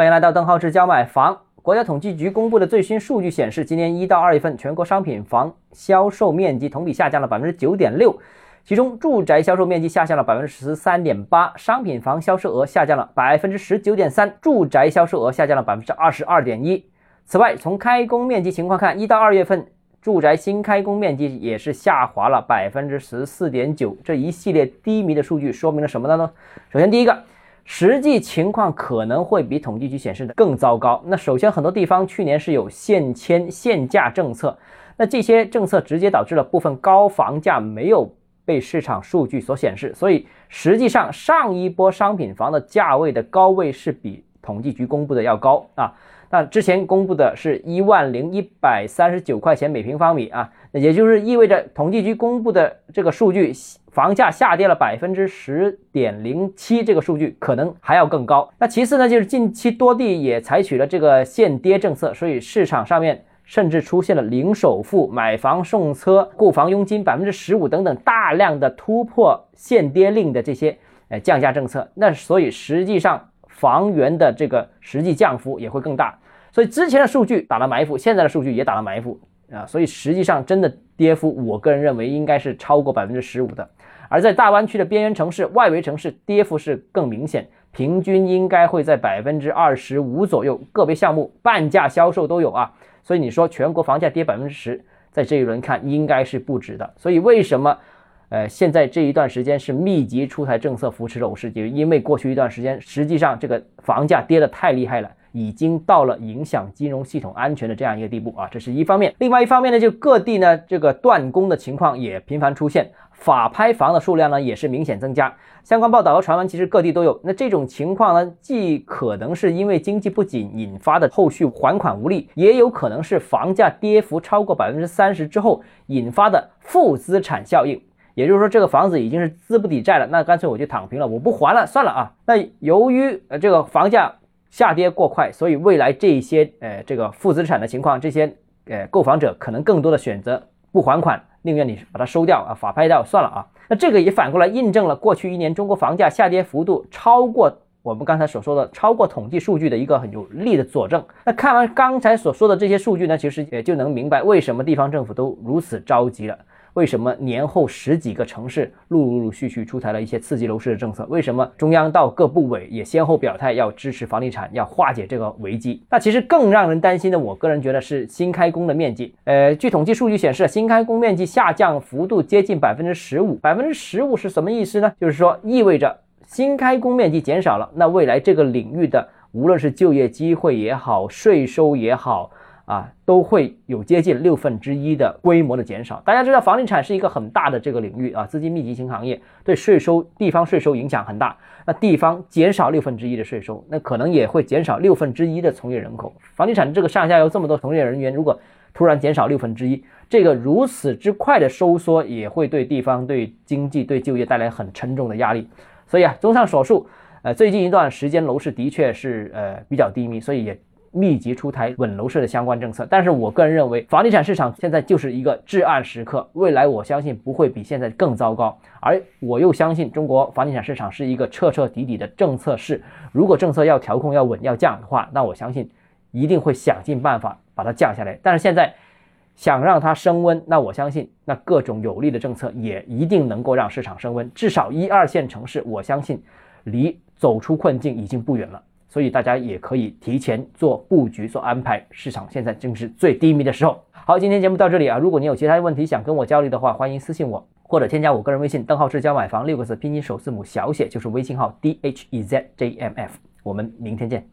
欢迎来到邓浩志教买房。国家统计局公布的最新数据显示，今年一到二月份全国商品房销售面积同比下降了百分之九点六，其中住宅销售面积下降了百分之十三点八，商品房销售额下降了百分之十九点三，住宅销售额下降了百分之二十二点一。此外，从开工面积情况看，一到二月份住宅新开工面积也是下滑了百分之十四点九。这一系列低迷的数据说明了什么呢？首先，第一个。实际情况可能会比统计局显示的更糟糕。那首先，很多地方去年是有限迁限价政策，那这些政策直接导致了部分高房价没有被市场数据所显示，所以实际上上一波商品房的价位的高位是比统计局公布的要高啊。那之前公布的是一万零一百三十九块钱每平方米啊，也就是意味着统计局公布的这个数据，房价下跌了百分之十点零七，这个数据可能还要更高。那其次呢，就是近期多地也采取了这个限跌政策，所以市场上面甚至出现了零首付、买房送车、购房佣金百分之十五等等大量的突破限跌令的这些呃降价政策。那所以实际上。房源的这个实际降幅也会更大，所以之前的数据打了埋伏，现在的数据也打了埋伏啊，所以实际上真的跌幅，我个人认为应该是超过百分之十五的。而在大湾区的边缘城市、外围城市，跌幅是更明显，平均应该会在百分之二十五左右，个别项目半价销售都有啊。所以你说全国房价跌百分之十，在这一轮看应该是不止的。所以为什么？呃，现在这一段时间是密集出台政策扶持楼市，就因为过去一段时间，实际上这个房价跌得太厉害了，已经到了影响金融系统安全的这样一个地步啊，这是一方面。另外一方面呢，就各地呢这个断供的情况也频繁出现，法拍房的数量呢也是明显增加。相关报道和传闻其实各地都有。那这种情况呢，既可能是因为经济不景引发的后续还款无力，也有可能是房价跌幅超过百分之三十之后引发的负资产效应。也就是说，这个房子已经是资不抵债了，那干脆我就躺平了，我不还了，算了啊。那由于呃这个房价下跌过快，所以未来这一些呃这个负资产的情况，这些呃购房者可能更多的选择不还款，宁愿你把它收掉啊，法拍掉算了啊。那这个也反过来印证了过去一年中国房价下跌幅度超过我们刚才所说的超过统计数据的一个很有力的佐证。那看完刚才所说的这些数据呢，其实也就能明白为什么地方政府都如此着急了。为什么年后十几个城市陆陆续续出台了一些刺激楼市的政策？为什么中央到各部委也先后表态要支持房地产，要化解这个危机？那其实更让人担心的，我个人觉得是新开工的面积。呃，据统计数据显示，新开工面积下降幅度接近百分之十五。百分之十五是什么意思呢？就是说意味着新开工面积减少了，那未来这个领域的无论是就业机会也好，税收也好。啊，都会有接近六分之一的规模的减少。大家知道，房地产是一个很大的这个领域啊，资金密集型行业，对税收、地方税收影响很大。那地方减少六分之一的税收，那可能也会减少六分之一的从业人口。房地产这个上下游这么多从业人员，如果突然减少六分之一，这个如此之快的收缩，也会对地方、对经济、对就业带来很沉重的压力。所以啊，综上所述，呃，最近一段时间楼市的确是呃比较低迷，所以也。密集出台稳楼市的相关政策，但是我个人认为，房地产市场现在就是一个至暗时刻，未来我相信不会比现在更糟糕。而我又相信，中国房地产市场是一个彻彻底底的政策市，如果政策要调控、要稳、要降的话，那我相信一定会想尽办法把它降下来。但是现在想让它升温，那我相信，那各种有利的政策也一定能够让市场升温。至少一二线城市，我相信离走出困境已经不远了。所以大家也可以提前做布局、做安排。市场现在正是最低迷的时候。好，今天节目到这里啊。如果你有其他问题想跟我交流的话，欢迎私信我或者添加我个人微信“邓浩志教买房”六个字拼音首字母小写就是微信号 d h e z j m f。我们明天见。